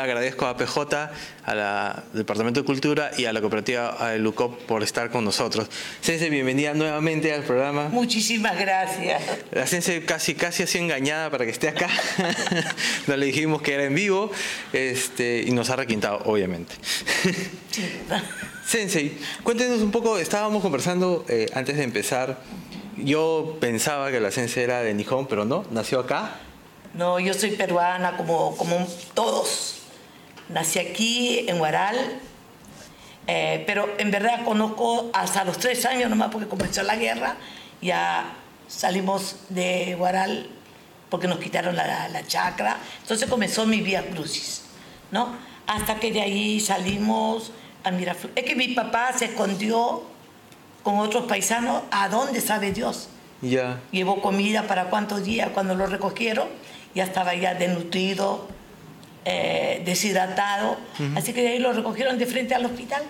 Agradezco a PJ, al Departamento de Cultura y a la cooperativa LUCOP por estar con nosotros. Sense, bienvenida nuevamente al programa. Muchísimas gracias. La Sense casi, casi así engañada para que esté acá. no le dijimos que era en vivo este, y nos ha requintado, obviamente. Sensei, cuéntenos un poco, estábamos conversando eh, antes de empezar. Yo pensaba que la Sense era de Nihon, pero no, nació acá. No, yo soy peruana como, como todos. Nací aquí, en Guaral, eh, pero en verdad conozco hasta los tres años nomás porque comenzó la guerra, ya salimos de Guaral porque nos quitaron la, la chacra, entonces comenzó mi vía crucis, ¿no? Hasta que de ahí salimos a Miraflores. Es que mi papá se escondió con otros paisanos, ¿a dónde sabe Dios? Ya. Llevó comida para cuántos días cuando lo recogieron, ya estaba ya desnutrido, eh, deshidratado, así que de ahí lo recogieron de frente al hospital.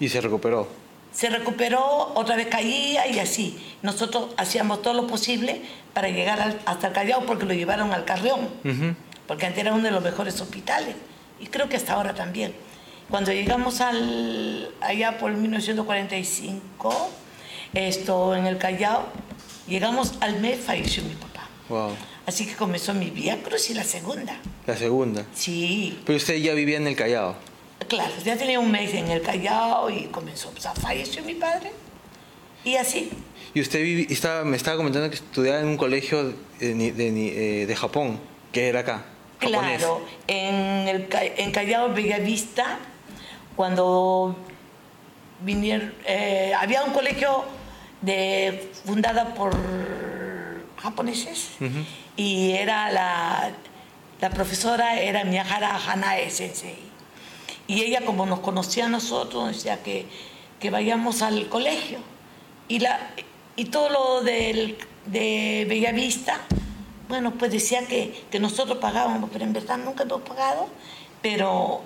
Y se recuperó. Se recuperó, otra vez caía y así. Nosotros hacíamos todo lo posible para llegar al- hasta el Callao porque lo llevaron al Carrión, porque antes era uno de los mejores hospitales y creo que hasta ahora también. Cuando llegamos al, allá por 1945, esto en el Callao, llegamos al mes falleció mi papá. Wow. Así que comenzó mi vía cruz y la segunda. La segunda. Sí, Pero usted ya vivía en el Callao. claro, ya tenía un mes en el Callao y comenzó, o sea, falleció mi padre. Y así, Y usted vivi- estaba, me estaba comentando que estudiaba en un colegio de, eh, de Japón, que era acá. japonés. claro, en, el, en Callao, Bellavista, cuando vinieron, eh, había un colegio de, fundada por japoneses y era la, la profesora era Miyahara Hanae Sensei. Y ella, como nos conocía a nosotros, nos decía que, que vayamos al colegio. Y, la, y todo lo del, de Bellavista, bueno, pues decía que, que nosotros pagábamos, pero en verdad nunca hemos pagado, pero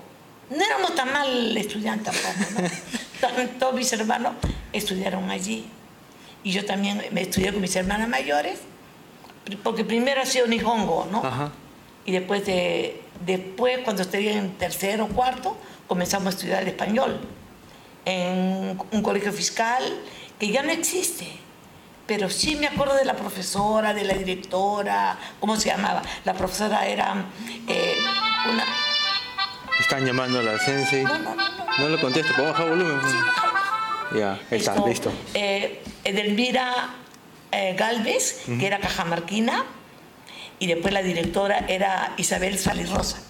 no éramos tan mal estudiantes tampoco, ¿no? También Todos mis hermanos estudiaron allí. Y yo también me estudié con mis hermanas mayores, porque primero ha sido Nihongo, ¿no? Ajá. Y después, de, después cuando estudié en tercero o cuarto, comenzamos a estudiar el español en un colegio fiscal que ya no existe. Pero sí me acuerdo de la profesora, de la directora, ¿cómo se llamaba? La profesora era eh, una... Están llamando a la Sensei. No, no, no, no. No le contesto, ¿puedo bajar volumen? Ya, ahí está, Esto, listo. eh, Edelmira eh, Galvez, que era cajamarquina, y después la directora era Isabel Rosa.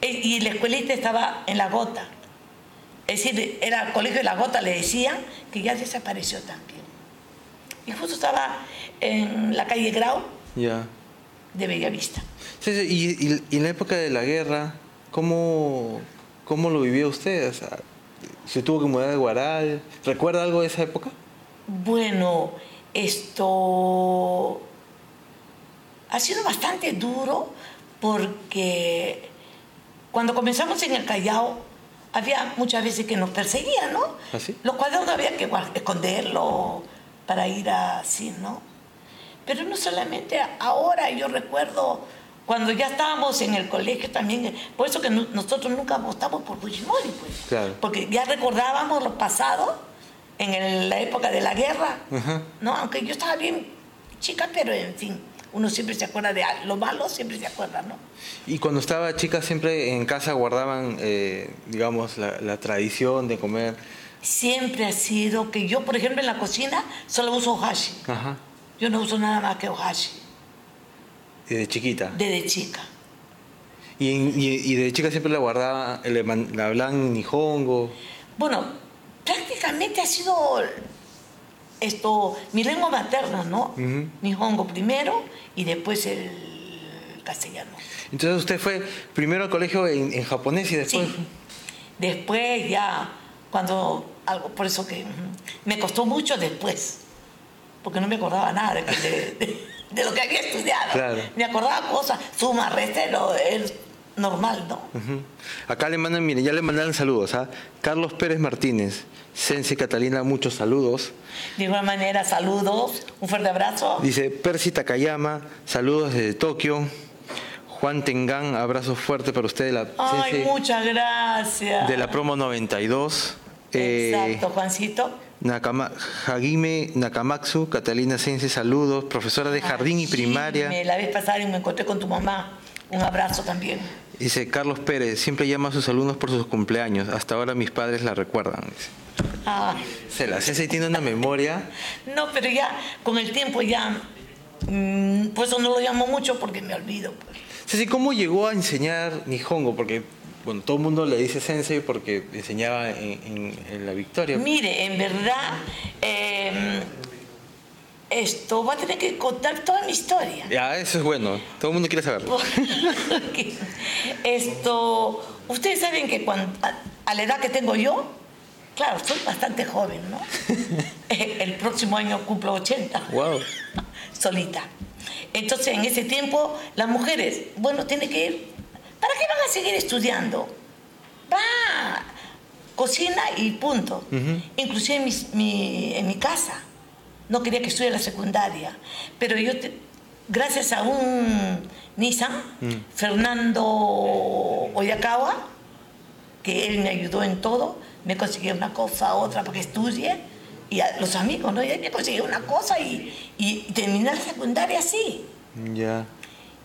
y la escuelita estaba en La Gota. Es decir, era el colegio de La Gota, le decían que ya desapareció también. Y justo estaba en la calle Grau de Bellavista. Sensei, y, y- y en la época de la guerra, ¿cómo, cómo lo vivió usted? O sea, ¿Se tuvo que mudar de Guaral? ¿Recuerda algo de esa época? Bueno, esto ha sido bastante duro porque cuando comenzamos en el Callao había muchas veces que nos perseguían, ¿no? ¿Ah, sí? Los cuadernos había que esconderlo para ir así, ¿no? Pero no solamente ahora, yo recuerdo cuando ya estábamos en el colegio también, por eso que no- nosotros nunca votamos por Fujimori, pues. Claro. Porque ya recordábamos lo pasado en el- la época de la guerra, Ajá. ¿no? Aunque yo estaba bien chica, pero en fin, uno siempre se acuerda de al- lo malo, siempre se acuerda, ¿no? Y cuando estaba chica siempre en casa guardaban, eh, digamos, la, la tradición de comer. Siempre ha sido que yo, por ejemplo, en la cocina solo uso ohashi. Ajá. Yo no uso nada más que ohashi, Desde chiquita. desde chica. Y, y, y de chica siempre la guardaba, le, le hablaban nihongo. Bueno, prácticamente ha sido esto, mi lengua materna, ¿no? Ujú. Nihongo primero y después el castellano. Entonces usted fue primero al colegio en, en japonés y después... Sí. Después ya, cuando algo, por eso que me costó mucho después, porque no me acordaba nada de, que- de- de- de lo que había estudiado. Claro. Me acordaba cosas, suma, resta, lo es normal, ¿no? Acá le mandan, mire, ya le mandaron saludos, ¿ah? Carlos Pérez Martínez, Sense Catalina, muchos saludos. De igual manera, saludos, un fuerte abrazo. Dice Percy Takayama, saludos desde Tokio. Juan Tengán, abrazo fuerte para usted de la, Ay, muchas gracias. de la promo 92. Eh, Exacto, Juancito. Nakama, Hagime Nakamatsu, Catalina Sense, saludos, profesora de jardín y primaria. La vez pasada me encontré con tu mamá. Un abrazo también. Dice Carlos Pérez, siempre llama a sus alumnos por sus cumpleaños. Hasta ahora mis padres la recuerdan. Ah, Se la Sensei tiene una memoria. no, pero ya con el tiempo ya. mm, por eso no lo llamo mucho porque me olvido. pues. Sensei, ¿cómo llegó a enseñar Nihongo? Porque, bueno, todo el mundo le dice Sensei porque enseñaba en, en- en La Victoria. Mire, en verdad, eh, esto va a tener que contar toda mi historia. Ya, eso es bueno. Todo el mundo quiere saberlo. Porque esto, ustedes saben que cuando, a, a la edad que tengo yo, claro, soy bastante joven, ¿no? El próximo año cumplo 80, Wow. solita. Entonces, en ese tiempo, las mujeres, bueno, tienen que ir. ¿Para qué van a seguir estudiando? Va, cocina y punto. Inclusive en, mis- mi, en mi casa. No quería que estudie la secundaria. Pero yo, te- gracias a un Nissan, Fernando Oyakawa, que él me ayudó en todo, me consiguió una cosa, otra, para que estudie. Y a los amigos, ¿no? Y él me consiguió una cosa y, y terminé la secundaria así. Ya.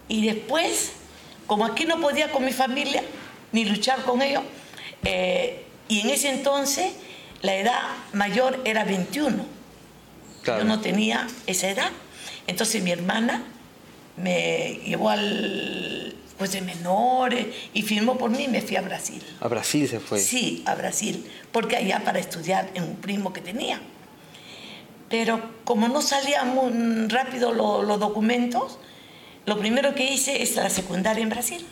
Y después, como aquí no podía con mi familia, ni luchar con ellos, eh, y en ese entonces la edad mayor era 21. Claro. Yo no tenía esa edad. Entonces mi hermana me llevó al juez de menores y firmó por mí y me fui a Brasil. A Brasil se fue. Sí, a Brasil, porque allá para estudiar en un primo que tenía. Pero como no salían muy rápido lo- los documentos, lo primero que hice es la secundaria en Brasil.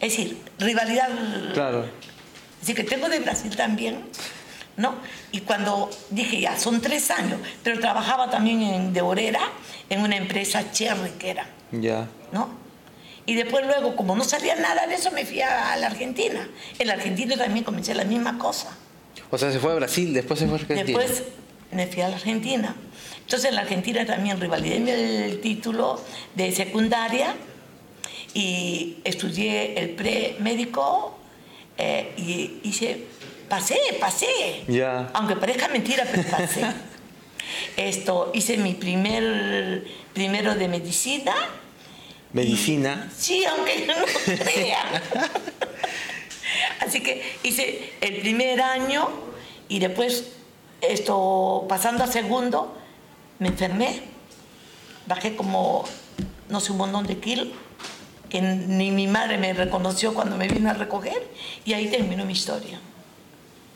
Es decir, rivalidad. Claro. Así que tengo de Brasil también, ¿no? Y cuando dije, ya, son tres años, pero trabajaba también en, de obrera en una empresa cherry que era. Ya. ¿no? Y después luego, como no salía nada de eso, me fui a la Argentina. En la Argentina también comencé la misma cosa. O sea, se fue a Brasil, después se fue a Argentina. Después me fui a la Argentina. Entonces en la Argentina también rivalidé el título de secundaria y estudié el pre-médico eh, y hice, pasé, pasé. Ya. Aunque parezca mentira, pero pasé. Esto, hice mi primer, primero de medicina. Medicina. Sí, aunque no crean. Así que hice el primer año y después, esto, pasando a segundo, me enfermé. Bajé como, no sé, un montón de kilos, que ni mi madre me reconoció cuando me vino a recoger, y ahí terminó mi historia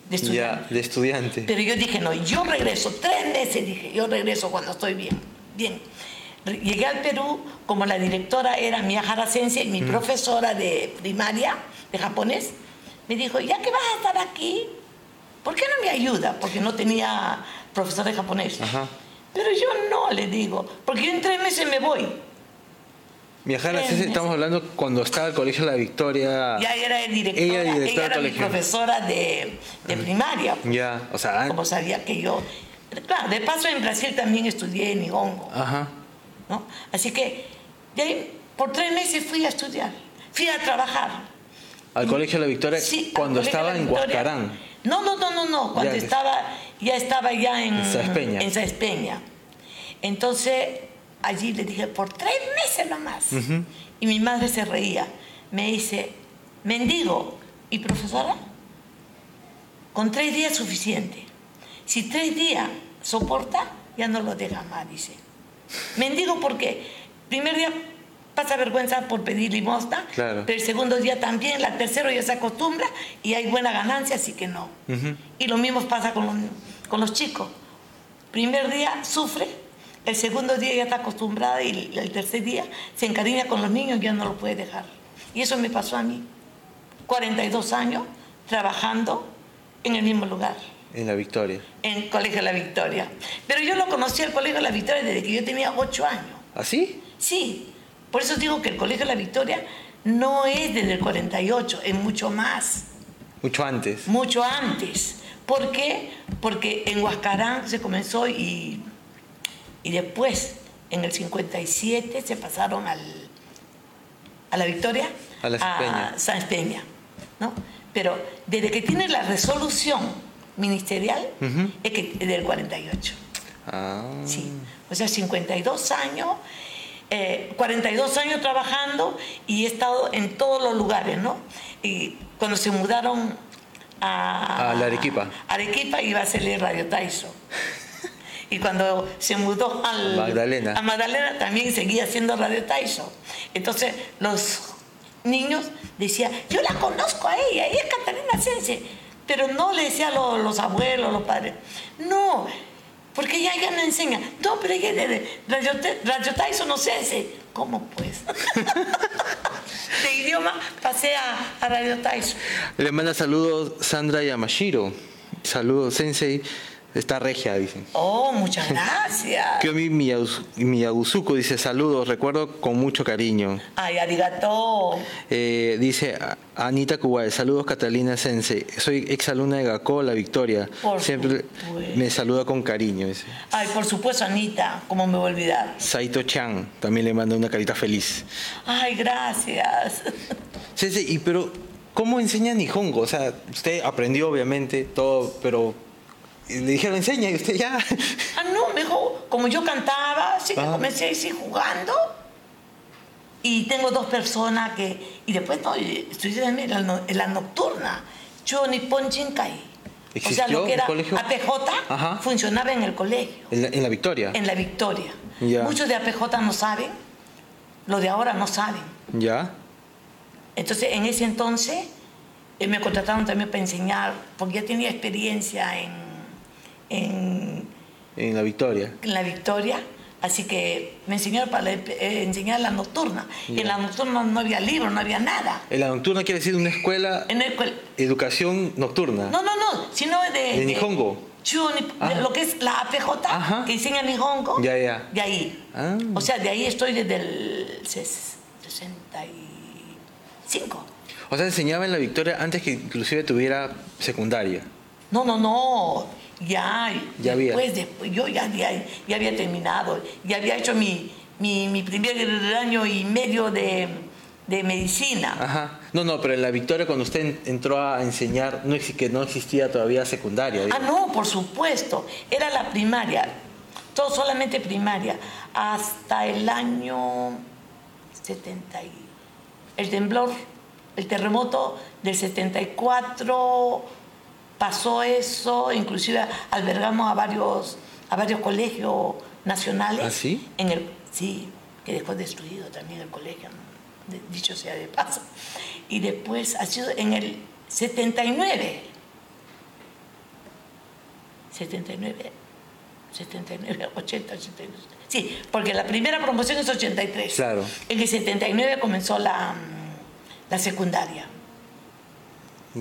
de estudiante. Ya, de estudiante. Pero yo dije, no, yo regreso, tres meses dije, yo regreso cuando estoy bien. Bien. Llegué al Perú, como la directora era Miyahara Sensei, mi profesora de primaria, de japonés, me dijo, ya que vas a estar aquí, ¿por qué no me ayuda? Porque no tenía profesor de japonés. Ajá. Pero yo no, le digo, porque yo en tres meses me voy. Viajar a estamos hablando cuando estaba el colegio La Victoria. Ya era directora, Ella ella, era mi profesora de, de primaria. Ya, o sea, Como sabía que yo... Claro, de paso en Brasil también estudié en Nihongo. ajá. ¿no? Así que de ahí, por tres meses fui a estudiar, fui a trabajar. Al colegio La Victoria Sí, cuando estaba en. Huascarán. No, no, no, no, no, cuando Ya, estaba, ya estaba ya en, En Saespeña. en Saespeña. Entonces, allí le dije, por tres meses nomás. Y mi madre se reía. Me dice, mendigo, ¿y profesora? Con tres días suficiente. Si tres días soporta, ya no lo deja más, dice. Mendigo porque primer día pasa vergüenza por pedir limosna, Claro. pero el segundo día también, la tercero ya se acostumbra y hay buena ganancia, así que no. Y lo mismo pasa con los, con los chicos. Primer día sufre, el segundo día ya está acostumbrada y el tercer día se encariña con los niños y ya no lo puede dejar. Y eso me pasó a mí. 42 años trabajando en el mismo lugar En La Victoria. en el Colegio La Victoria. Pero yo lo conocí al Colegio La Victoria desde que yo tenía ocho años. ¿Así? Sí, por eso digo que el Colegio La Victoria no es desde el 48, es mucho más, Mucho antes. mucho antes. ¿Por qué? Porque en Huascarán se comenzó y, y después, en el 57, se pasaron al, a La Victoria, A la Peña. Sáenz Peña, ¿no? Pero desde que tiene la resolución ministerial, Ujú. es que es del 48. Ah. Sí, o sea, 52 años, eh, 42 años trabajando y he estado en todos los lugares, ¿no? Y cuando se mudaron a, A la Arequipa. Arequipa iba a salir Radio Taiso. Y cuando se mudó al, Magdalena. a Magdalena también seguía haciendo Radio Taiso. Entonces los niños decían, yo la conozco a ella, ella es Catalina Sense. Pero no le decía a lo- los, abuelos, los padres. No, porque ella ya no enseña. No, pero ella de, de Radio, Radio Taiso no Sense. ¿Cómo pues? de idioma pasé a, a Radio Taiso. Le manda saludos Sandra Yamashiro. Saludos, Sensei. Está regia, dicen. Oh, muchas gracias. Kyomi Miyaguzuko dice saludos, recuerdo con mucho cariño. Ay, arigato. Eh, dice Anita Kuwai, saludos Catalina Sensei. Soy exalumna de Gakko La Victoria. Por Siempre supuesto. me saluda con cariño. Dice. Ay, por supuesto, Anita, ¿cómo me voy a olvidar? Saito Chan también le manda una carita feliz. Ay, gracias. Sensei, y pero ¿cómo enseña Nihongo? O sea, usted aprendió obviamente todo, pero le dijeron enseña y usted ya. Ah, no, me dijo, como yo cantaba, así que Ah. comencé así jugando. Y tengo dos personas que. Y después, no, y también en la, en la nocturna. Yo Nippon Jinkai. O sea, ¿Existió lo que era? APJ Ajá. funcionaba en el colegio, En la, en la Victoria. en la Victoria. Muchos de APJ no saben, los de ahora no saben. ¿Ya? Entonces, en ese entonces, eh, me contrataron también para enseñar, porque ya tenía experiencia en, en, En la Victoria. en la Victoria, así que me enseñaron para eh, enseñar la nocturna. Y Ya. en la nocturna no había libros, no había nada. En la nocturna quiere decir una escuela, En el cual- educación nocturna. no, no, no, sino de... ¿De Nihongo? ni- de Ah. lo que es la APJ, Ajá. que enseña Nihongo, Ya, ya. de ahí. Ah. O sea, de ahí estoy desde el ses- 65. O sea, enseñaba en la Victoria antes que inclusive tuviera secundaria. No, no, no. Ya, Ya había. después, después, yo ya, ya, ya había terminado, ya había hecho mi, mi, mi primer año y medio de, de medicina. Ajá. No, no, pero en la Victoria cuando usted en- entró a enseñar, no que no existía todavía secundaria. Ah, no, por supuesto. Era la primaria, todo solamente primaria, hasta el año 70. y- El temblor, el terremoto del 74 pasó eso, inclusive albergamos a varios, a varios colegios nacionales. ¿Ah, sí? En el, sí, que dejó destruido también el colegio, ¿no? De- dicho sea de paso. Y después ha sido en el 79. 79, 79, 80, 89. Sí, porque la primera promoción es 83. Claro. En el 79 comenzó la, la secundaria.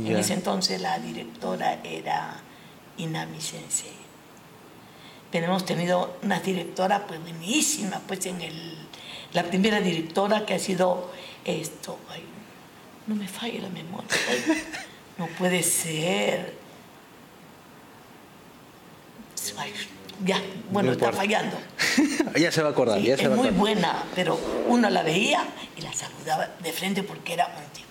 En ese entonces la directora era Inami Sensei. Pero hemos tenido una directora pues buenísima, pues en el, la primera directora que ha sido esto, ay, no me falla la memoria, ay, no puede ser. Ay, ya, bueno, No está fallando. ya se va a acordar, Sí, ya se es va a muy buena, pero uno la veía y la saludaba de frente porque era un tipo.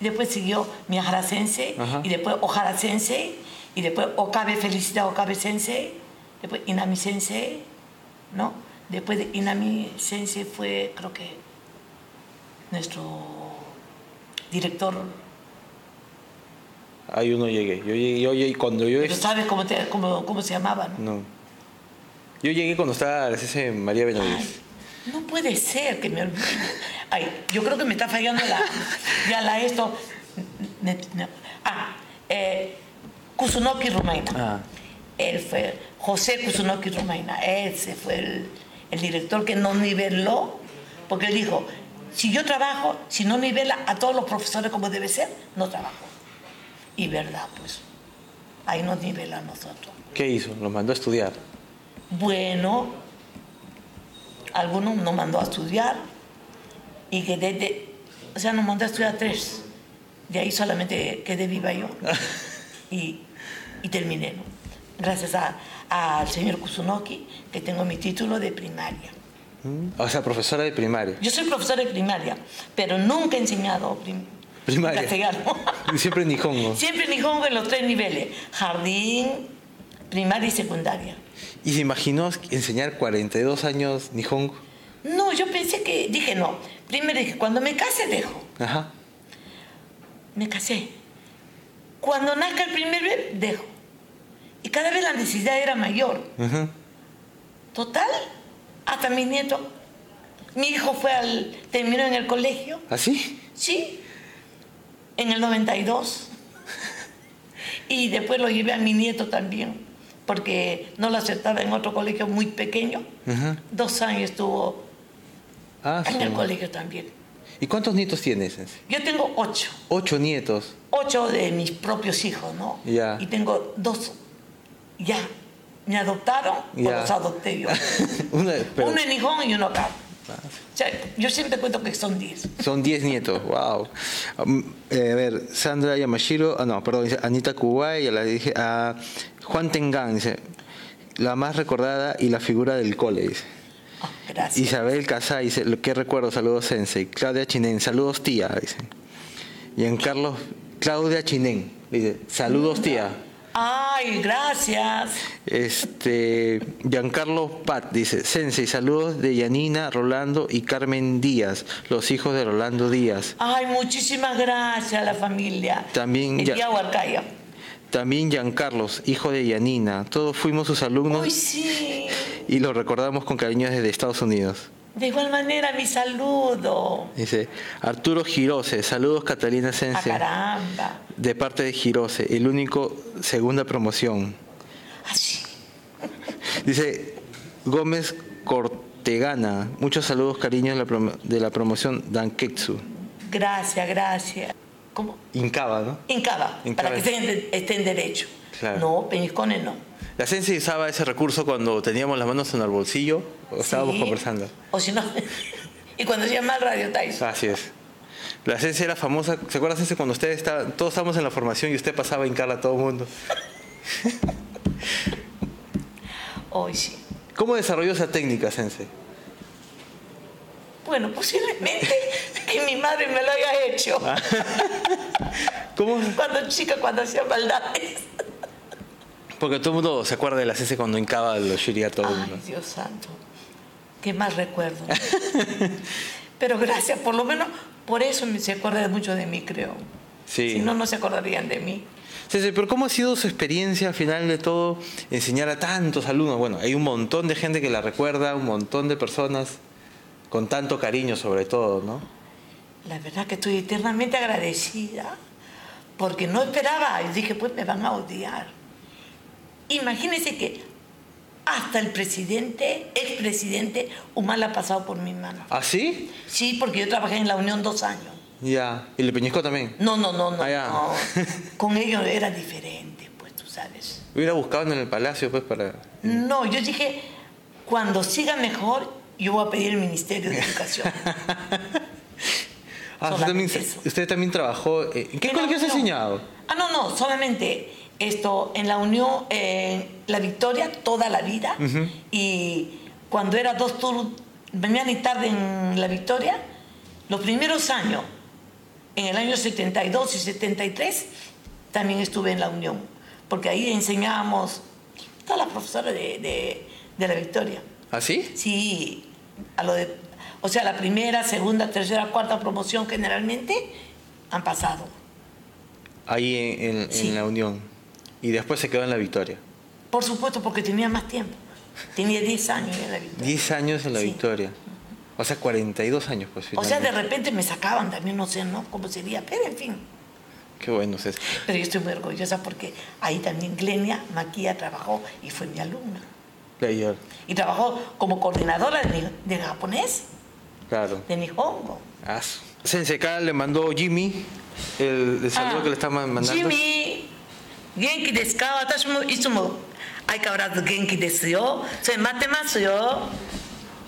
Y después siguió Miyahara Sensei, Ajá. y después Ohara Sensei, y después Okabe Felicita Okabe Sensei, después Inami Sensei, ¿no? Después de Inami Sensei fue, creo que, nuestro director. Ahí uno llegué. Yo llegué, yo llegué cuando yo... Pero sabes cómo, te- cómo, cómo se llamaba, ¿no? No. Yo llegué cuando estaba la María Benavides. No puede ser que me olvide. Ay, yo creo que me está fallando la, ya la esto. Ah, eh, Kusunoki Rumaina. Ah. Él fue José Kusunoki Rumaina. Ese fue el, el director que nos niveló, porque él dijo, si yo trabajo, si no nivela a todos los profesores como debe ser, no trabajo. Y verdad, pues, ahí nos nivela a nosotros. ¿Qué hizo? Los mandó a estudiar. Bueno, algunos nos mandó a estudiar y que desde, o sea, nos mandó a estudiar tres. De ahí solamente quedé viva yo y, y terminé, ¿no? Gracias a- al señor Kusunoki, que tengo mi título de primaria. O sea, profesora de primaria. Yo soy profesora de primaria, pero nunca he enseñado prim- Primaria. castellano. Siempre en Nihongo. Siempre Nihongo en los tres niveles, jardín, primaria y secundaria. ¿Y se imaginó enseñar 42 años Nihongo? No, yo pensé que, dije no, primero dije, cuando me case dejo, Ajá. me casé. Cuando nazca el primer bebé, dejo. Y cada vez la necesidad era mayor. Ujú. Total, hasta mi nieto. Mi hijo fue al, terminó en el colegio, ¿Así? sí, en el 92. Y después lo llevé a mi nieto también, porque no lo aceptaba en otro colegio muy pequeño. Dos años estuvo Ah, en el colegio también. ¿Y cuántos nietos tienes? Yo tengo ocho, Ocho nietos. ocho de mis propios hijos, ¿no? Ya. Y tengo dos, ya, me adoptaron o Ya. los adopté yo. Una- pero Uno en Nijón y uno acá. O sea, yo siempre cuento que son diez. son 10 nietos, wow. Um, eh, a ver, Sandra Yamashiro, ah, no, perdón, Anita Kuwai, ya la dije, a Juan Tengan, dice, la más recordada y la figura del cole, dice. Ah, gracias. Isabel Casay dice, "Lo que recuerdo, saludos Sensei. Claudia Chinen, saludos tía, dice. Giancarlo, Claudia Chinen, dice, saludos tía. Ay, gracias. Este, Giancarlo Pat dice, Sensei, saludos de Yanina, Rolando y Carmen Díaz, los hijos de Rolando Díaz. Ay, muchísimas gracias a la familia. También El ya- Huarcaya. También Giancarlos, hijo de Yanina. Todos fuimos sus alumnos Uy, sí. y los recordamos con cariño desde Estados Unidos. De igual manera, mi saludo. Dice Arturo Girose, saludos Catalina Ah, Sensei. caramba. De parte de Girose, el único segunda promoción. Así. Dice Gómez Cortegana, muchos saludos, cariños de la, promo- de la promoción Danketsu. Gracias, gracias. ¿Cómo? Incaba, ¿no? Incaba, Incaba. para que estén, derecho. Claro. No, peñiscones no. La Sensei usaba ese recurso cuando teníamos las manos en el bolsillo o estábamos Sí. conversando. O si no. y cuando se llama radio Tyson. Así es. La Sensei era famosa. ¿Se acuerdan, Sensei, cuando ustedes estaban, todos estábamos en la formación y usted pasaba a hincarla a todo el mundo? Hoy sí. ¿Cómo desarrolló esa técnica, Sensei? Bueno, posiblemente que mi madre me lo haya hecho. Ah. ¿Cómo? Cuando chica, cuando hacía maldades. Porque todo el mundo se acuerda de la Sensei cuando hincaba los shiri a todo el Ay, mundo. Dios santo. Qué más recuerdo. Pero gracias, por lo menos por eso me- se acuerda mucho de mí, creo. Sí. Si no, no se acordarían de mí. Sensei, pero ¿cómo ha sido su experiencia al final de todo enseñar a tantos alumnos? Bueno, hay un montón de gente que la recuerda, un montón de personas con tanto cariño sobre todo, ¿no? La verdad que estoy eternamente agradecida porque no esperaba. Y dije, pues me van a odiar. Imagínense que hasta el presidente, expresidente, Humala ha pasado por mis manos. ¿Ah, sí? Sí, porque yo trabajé en la Unión dos años. Ya. ¿Y le peñiscó también? No, no, no, no. Ah, ya. no. Con ellos era diferente, pues tú sabes. Hubiera buscado en el palacio, pues, para... No, yo dije, cuando siga mejor, yo voy a pedir el Ministerio de Educación. Ah, usted también, usted también trabajó... eh, ¿En qué En colegio has Unión. enseñado? Ah, no, no, solamente esto, en la Unión, en La Victoria, toda la vida. Y cuando era dos turnos, mañana y tarde en La Victoria, los primeros años, en el año 72 y 73, también estuve en la Unión. Porque ahí enseñábamos, todas las profesoras de, de, de La Victoria. ¿Ah, sí? Sí, a lo de, o sea, la primera, segunda, tercera, cuarta promoción generalmente han pasado. Ahí en, en- en Sí. la Unión. Y después se quedó en la Victoria. Por supuesto, porque tenía más tiempo. Tenía 10 años en la Victoria. 10 años en la Sí. Victoria. O sea, 42 años, pues. O sea, de finalmente. repente me sacaban también, no sé, ¿no? ¿Cómo sería? Pero en fin. Qué bueno es. Pero yo estoy muy orgullosa porque ahí también Glenia Maquia trabajó y fue mi alumna. Player. Y trabajó como coordinadora de, de japonés, Claro. de Nihongo. Ah, su- Sensei, acá le mandó Jimmy el, el saludo Ah, que le está ma- mandando. Jimmy, genki desu ka? Watashi mo itsumo aikawarazu genki desu yo. Soy matemasu yo.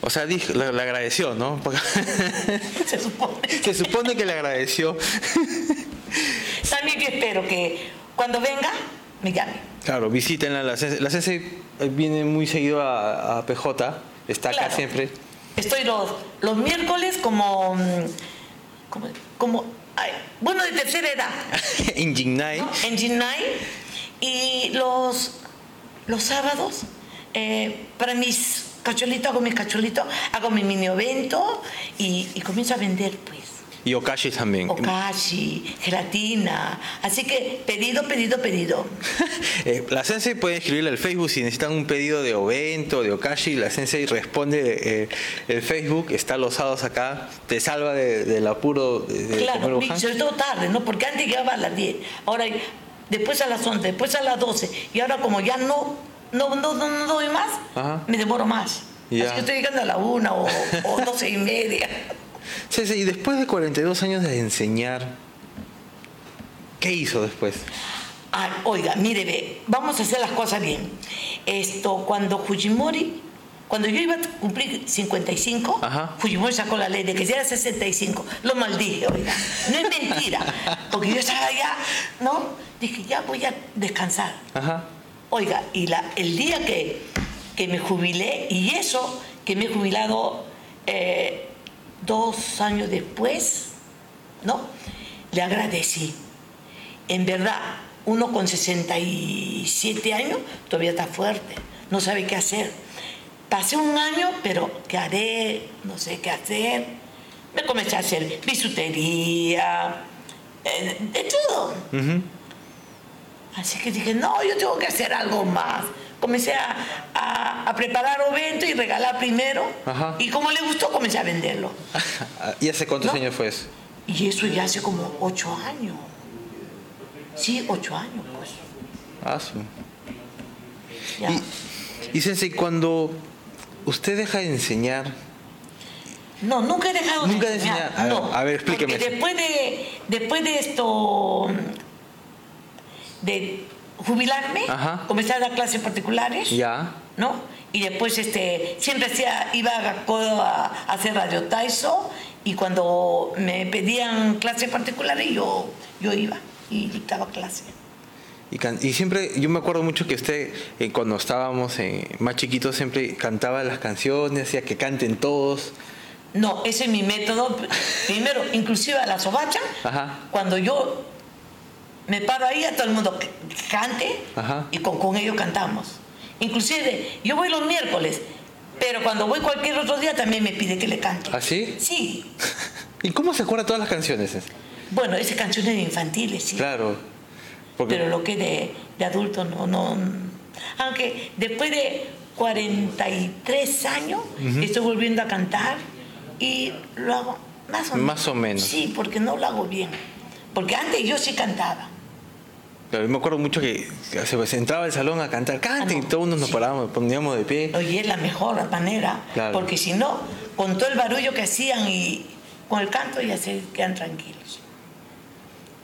O sea, dijo, le, le agradeció, ¿no? Se supone. Se supone que le agradeció. También yo espero que cuando venga me llame. Claro, visítenla. La Sensei, la Sensei viene muy seguido a, a PJ. Está acá Claro. siempre. Estoy los, los miércoles como, como, como ay, bueno, de tercera edad. en Jignai. ¿no? En Jinnai. Y los, los sábados, eh, para mis cacholitos, hago mis cacholitos, hago mi mini evento y, y comienzo a vender, pues. Y Okashi también. Okashi, gelatina. Así que pedido, pedido, pedido. Eh, la Sensei puede escribirle al Facebook si necesitan un pedido de Ovento, de Okashi. La Sensei responde eh, el Facebook, está los sábados acá, te salva de- del apuro de, de Claro, sobre todo tarde, ¿no? Porque antes llegaba a las 10, ahora después a las 11, después a las 12, y ahora como ya no, no, no, no, no doy más, Ajá. me demoro más. Ya. Así que estoy llegando a la 1 o, o 12 y media. Sensei, y después de 42 años de enseñar, ¿qué hizo después? Ah, oiga, mire, ve, vamos a hacer las cosas bien. Esto, cuando Fujimori, cuando yo iba a cumplir 55, Ajá. Fujimori sacó la ley de que ya era 65. Lo maldije, oiga. No es mentira, porque yo estaba ya, ¿no? Dije, ya voy a descansar. Ajá. Oiga, y la, el día que, que me jubilé, y eso que me he jubilado eh, dos años después, ¿no? Le agradecí. En verdad, uno con 67 años todavía está fuerte, no sabe qué hacer. Pasé un año, pero ¿qué haré? No sé qué hacer. Me comencé a hacer bisutería, eh, de todo. Así que dije, no, yo tengo que hacer algo más. Comencé a, a- a preparar ovento y regalar primero. Ajá. Y como le gustó, comencé a venderlo. ¿Y hace cuántos ¿No? años fue eso? Y eso ya hace como ocho años. Sí, ocho años, pues. Ah, sí. Ya. Y, y Sensei, cuando usted deja de enseñar, No, nunca he dejado Nunca de enseñar. enseñar. A ver, no, a ver, explíqueme Porque después de, después de esto, de jubilarme, Ajá. comencé a dar clases particulares. ya, ¿no? Y después este, siempre hacía, iba a a, a hacer radio Taiso y cuando me pedían clases particulares yo, yo iba y dictaba clases. y siempre, yo me acuerdo mucho que usted, eh, cuando estábamos eh, más chiquitos, siempre cantaba las canciones, hacía que canten todos. No, ese es mi método. Primero, inclusive a la sobacha, Ajá. cuando yo me paro ahí a todo el mundo cante Ajá. y con, con ellos cantamos. Inclusive, yo voy los miércoles, pero cuando voy cualquier otro día también me pide que le cante. ¿Ah, sí? Sí. ¿Y cómo se acuerda todas las canciones? Bueno, esas canciones infantiles, sí. Claro. Porque, Pero lo que de, de adulto no, no. Aunque después de 43 años estoy volviendo a cantar y lo hago más o menos. Más o menos. Sí, porque no lo hago bien. Porque antes yo sí cantaba. Me acuerdo mucho que se entraba al salón a cantar, cante, Ah, no. y todos nos Sí. parábamos, poníamos de pie. Oye, es la mejor manera. Claro. Porque si no, con todo el barullo que hacían y con el canto ya se quedan tranquilos.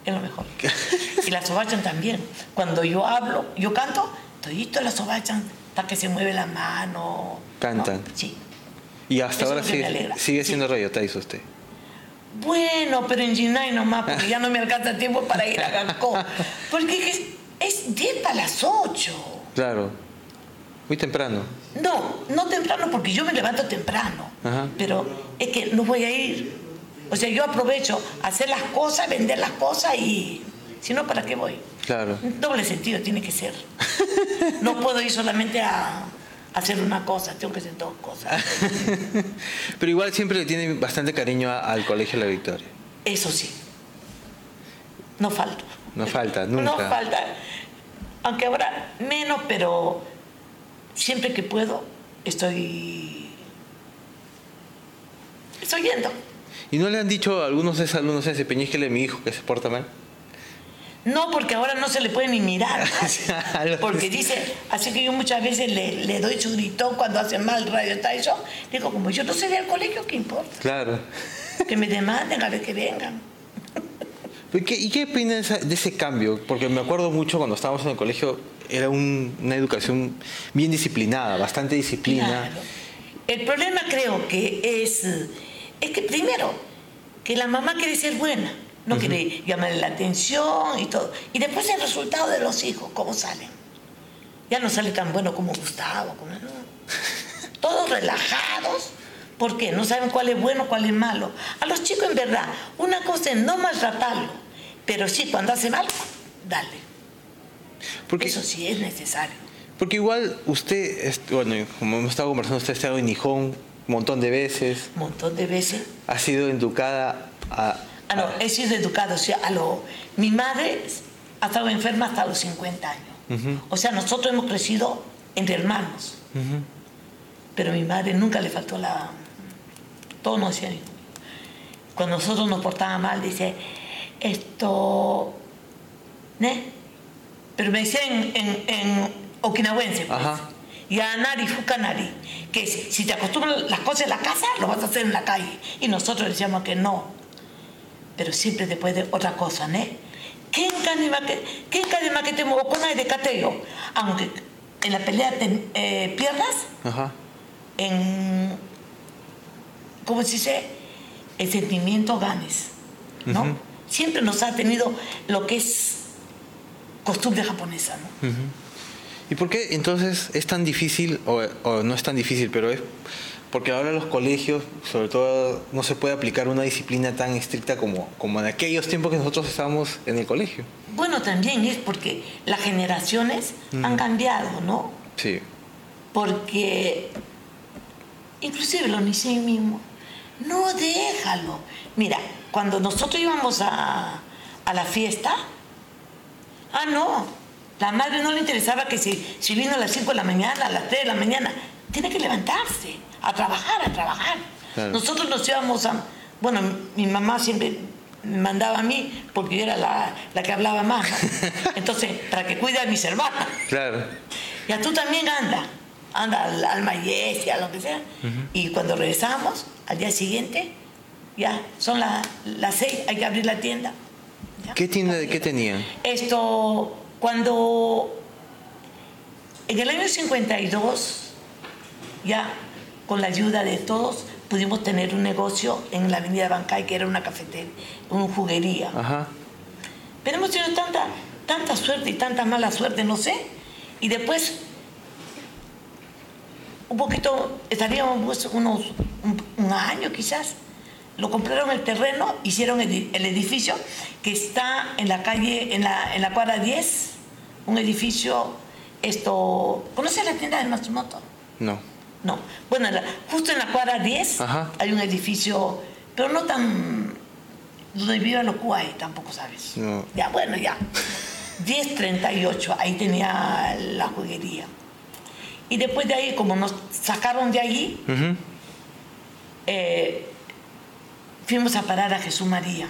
Es lo mejor. y la sobachan también. Cuando yo hablo, yo canto, todito la sobachan hasta que se mueve la mano. ¿no? Cantan. Sí. Y hasta Eso ahora sigue, sigue Sí. siendo Radio Taiso usted. Bueno, pero en Ginay nomás, porque ya no me alcanza tiempo para ir a Gancó. Porque es, es 10 para las 8. Claro. Muy temprano. No, no temprano porque yo me levanto temprano. Ajá. Pero es que no voy a ir. O sea, yo aprovecho hacer las cosas, vender las cosas y si no, ¿para qué voy? Claro. Doble sentido tiene que ser. No puedo ir solamente a, a hacer una cosa, tengo que hacer dos cosas. Pero igual siempre le tiene bastante cariño a- al Colegio La Victoria. Eso sí. No falta. No falta, No nunca. falta. Aunque ahora menos, pero siempre que puedo estoy. Estoy yendo. ¿Y no le han dicho a algunos de esos alumnos ese peñísquele a mi hijo que se porta mal? No, porque ahora no se le puede ni mirar. Porque dice, así que yo muchas veces le, le doy su gritón cuando hace mal Radio Tyson. Digo, como yo no sé del colegio, ¿qué importa? Claro. Que me demanden a ver que vengan. ¿Y qué, y qué opina de, ese cambio? Porque me acuerdo mucho cuando estábamos en el colegio, era un- una educación bien disciplinada, bastante disciplina. Claro. El problema creo que es, es que primero, que la mamá quiere ser buena, no quiere llamarle la atención y todo. Y después el resultado de los hijos, cómo salen. Ya no sale tan bueno como Gustavo, como, ¿no? todos relajados, ¿Por qué? No saben cuál es bueno, cuál es malo. A los chicos, en verdad, una cosa es no maltratarlo, pero sí, cuando hace mal, dale. Porque, Eso sí es necesario. porque igual usted, bueno, como hemos estado conversando, usted ha estado en Nijón un montón de veces, Un montón de veces. ha sido educada a... Ah, no, he sido educado. O sea, a lo, mi madre ha estado enferma hasta los 50 años. O sea, nosotros hemos crecido entre hermanos. Ujú. Pero a mi madre nunca le faltó la... Todo nos decía. Cuando nosotros nos portábamos mal, dice, esto... ¿Ne? Pero me decía en, en, en okinawense, pues. Ajá. Yanari, fukanari. Que si si te acostumbras las cosas en la casa, lo vas a hacer en la calle. Y nosotros decíamos que no. Pero siempre después de otra cosa, ¿ne? ¿Quién canima que quién canima que te muevo con de cateo? Aunque en la pelea te eh, pierdas, Ajá. en, ¿cómo se dice? El sentimiento ganes, ¿no? Siempre nos ha tenido lo que es costumbre japonesa, ¿no? ¿Y por qué entonces es tan difícil, o, o no es tan difícil, pero es porque ahora los colegios, sobre todo, no se puede aplicar una disciplina tan estricta como, como en aquellos tiempos que nosotros estábamos en el colegio? Bueno, también es porque las generaciones Mm. han cambiado, ¿no? Sí. Porque inclusive los niños mismos, no déjalo. Mira, cuando nosotros íbamos a, a la fiesta, ah, no, la madre no le interesaba que si, si vino a las 5 de la mañana, a las 3 de la mañana, tiene que levantarse, a trabajar, a trabajar. Claro. Nosotros nos íbamos a, bueno, mi mamá siempre me mandaba a mí porque yo era la, la que hablaba más, entonces, para que cuide a mis hermanas. Claro. Ya tú también anda, anda al, al y a lo que sea. Y cuando regresamos, al día siguiente, ya son la- las seis, hay que abrir la tienda. ¿ya? ¿Qué tienda de qué tenían? Esto, cuando en el año 52, ya con la ayuda de todos, pudimos tener un negocio en la avenida Bancay, que era una cafetería, una juguería. Ajá. Pero hemos tenido tanta, tanta suerte y tanta mala suerte, no sé. Y después, un poquito, estaríamos pues, unos, un, un año quizás. Lo compraron el terreno, hicieron el, el edificio que está en la calle, en la, en la cuadra 10, un edificio, esto, ¿conoces la tienda de Matsumoto? No. No. Bueno, la- justo en la cuadra 10 Ajá. hay un edificio, pero no tan. donde viven los Kuwait, tampoco sabes. No. Ya, bueno, ya. 1038, ahí tenía la juguería. Y después de ahí, como nos sacaron de allí, eh, fuimos a parar a Jesús María,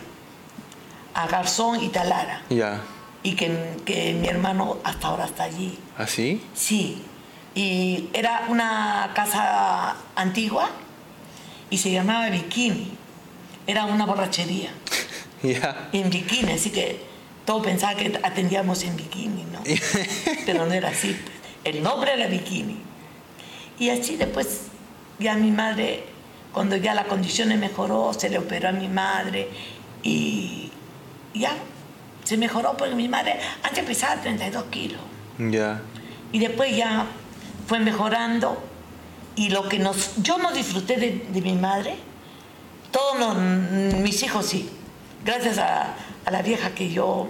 a Garzón y Talara. Ya. Y que, que mi hermano hasta ahora está allí. ¿Así? Sí, y era una casa antigua y se llamaba Bikini. Era una borrachería Ya. en Bikini, así que todo pensaba que atendíamos en Bikini, ¿no? Pero no era así. El nombre era Bikini. Y así después, ya mi madre, cuando ya la condición mejoró, se le operó a mi madre y ya se mejoró porque mi madre antes pesaba 32 kilos. Ya. Y después ya fue mejorando. Y lo que nos, yo no disfruté de, de mi madre, todos los- mis hijos sí. Gracias a, a la vieja que yo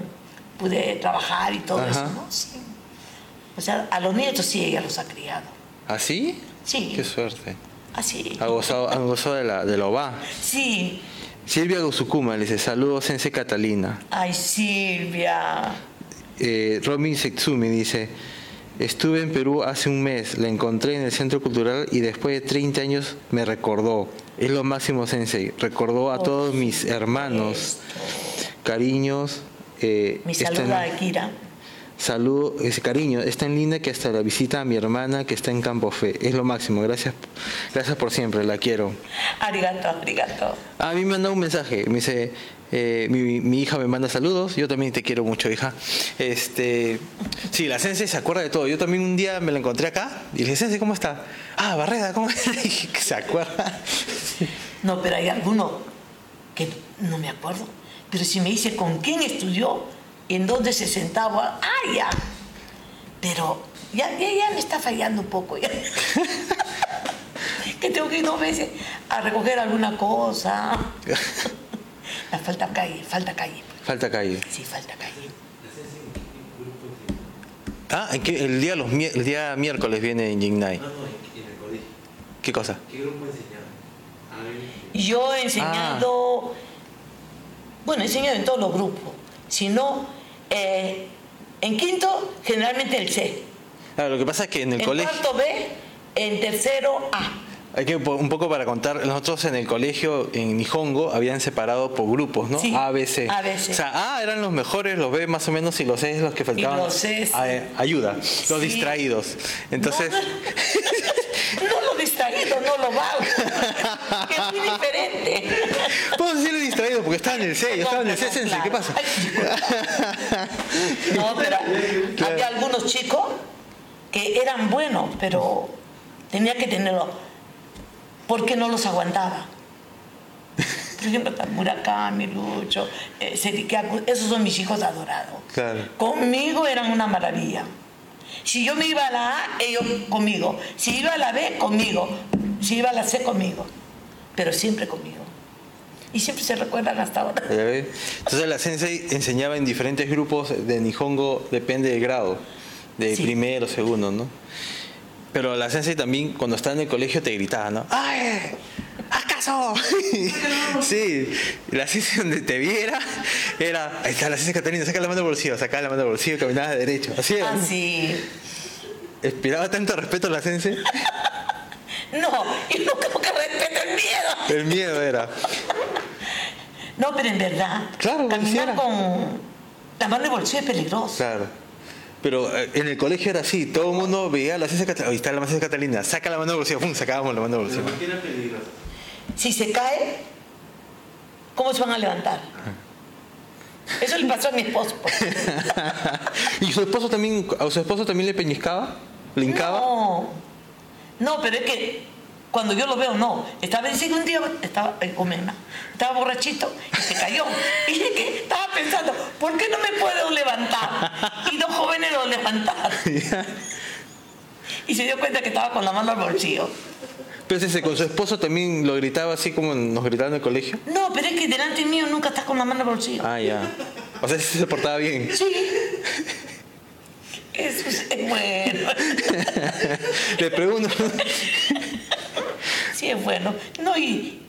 pude trabajar y todo Ajá. eso, ¿no? Sí. O sea, a los nietos sí ella los ha criado. ¿Así? Sí. Qué suerte. Así. Ha gozado, han gozado de la, de la OVA. Sí. Silvia Gusukuma le dice, saludos, Sense Catalina. Ay, Silvia. Eh, Robin Setsumi dice, estuve en Perú hace un mes, la encontré en el Centro Cultural y después de 30 años me recordó. Es lo máximo, Sensei. Recordó a todos mis hermanos. Cariños. eh, Mi está saludo a Kira. Saludo, ese cariño, está en línea que hasta la visita a mi hermana que está en Campo Fe. Es lo máximo, gracias, gracias por siempre, la quiero. Arigato, arigato. A mí me mandó un mensaje, me dice, eh, mi, mi hija me manda saludos, yo también te quiero mucho, hija. Este, sí, la Sense se acuerda de todo. Yo también un día me la encontré acá y le dije, Sense, ¿cómo está? Ah, Barreda, ¿cómo está? Que se acuerda. No, pero hay alguno que no me acuerdo. Pero si me dice con quién estudió, en dónde se sentaba, ah, ya. Pero ya, ya, ya me está fallando un poco. Ya. que tengo que ir dos veces a recoger alguna cosa. La falta calle, falta calle. Falta calle. Sí, falta calle. Ah, ¿en qué- el, día los, el día miércoles viene en Jignai. No, no, en, el colegio. ¿Qué cosa? ¿Qué grupo. Yo he enseñado, bueno, he enseñado en todos los grupos, sino eh, en quinto, generalmente el C. Claro, lo que pasa es que en el en colegio... cuarto B, en tercero A. Hay que un poco para contar, nosotros en el colegio en Nihongo habían separado por grupos, ¿no? Sí, A, B, C. A, B, C. O sea, A eran los mejores, los B más o menos y los C los que faltaban. los C, a- ayuda, los Sí. distraídos. Entonces, No, no, no lo distraído, no lo vago. que es muy diferente. Porque estaba en el C, yo estaba en el C, ¿qué pasa? No, pero había algunos chicos que eran buenos, pero tenía que tenerlo porque no los aguantaba. Por ejemplo, Murakami, Lucho, eh, Serikiaku, esos son mis hijos adorados. Claro. Conmigo eran una maravilla. Si yo me iba a la A, ellos conmigo. Si iba a la B, conmigo. Si iba a la C, conmigo. Pero siempre conmigo. Y siempre se recuerdan hasta ahora. Entonces la sensei enseñaba en diferentes grupos de Nihongo, depende del grado, de Sí. primero, segundo, ¿no? Pero la sensei también cuando estaba en el colegio te gritaba, ¿no? ¡Ay! ¡Haz caso! sí, la sensei donde te viera era, ahí está la sensei Catalina, saca la mano del bolsillo, saca la mano del bolsillo y caminaba de derecho. Así era. Ah, sí. Inspiraba tanto respeto la sensei. No, y no creo que respete el miedo. El miedo era. No, pero en verdad, Claro, caminar con la mano en el bolsillo es peligroso. Claro. Pero eh, en el colegio era así, todo el mundo veía a la sensei Catalina, ahí está la sensei Catalina, saca la mano del bolsillo, ¡pum! sacábamos la mano del bolsillo. ¿Por qué era peligroso? Si se cae, ¿cómo se van a levantar? Eso le pasó a mi esposo. pues. ¿Y su esposo también, a su esposo también le peñiscaba? ¿Le hincaba? No, no, pero es que cuando yo lo veo, no. Estaba diciendo un día, estaba en Comena, estaba borrachito y se cayó. Y es que estaba pensando, ¿por qué no me puedo levantar? Y dos jóvenes lo levantaron. Y se dio cuenta que estaba con la mano al bolsillo. Pero ese, con su esposo también lo gritaba así como nos gritaban en el colegio. No, pero es que delante mío nunca estás con la mano al bolsillo. Ah, ya. O sea, se portaba bien. Sí. Eso es bueno. Le pregunto. Sí, es bueno. No, y,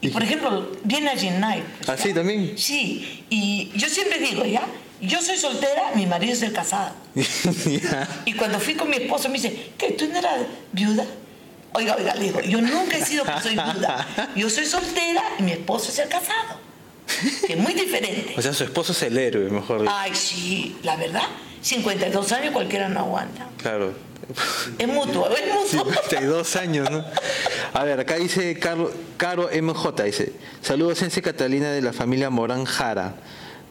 y por ejemplo, viene a Night. ¿Ah, sí, también? Sí, y yo siempre digo, ¿ya? Yo soy soltera, mi marido es el casado. Ya. Y cuando fui con mi esposo me dice, ¿qué? ¿Tú no eras viuda? Oiga, oiga, le digo, yo nunca he sido que soy viuda. Yo soy soltera y mi esposo es el casado. Que es muy diferente. O sea, su esposo es el héroe, mejor dicho. Ay, sí, la verdad, 52 años cualquiera no aguanta. Claro. Es mutuo, es mutuo. 52 años, ¿no? A ver, acá dice Carlo, Caro MJ, dice, saludos Sensei Catalina de la familia Morán Jara.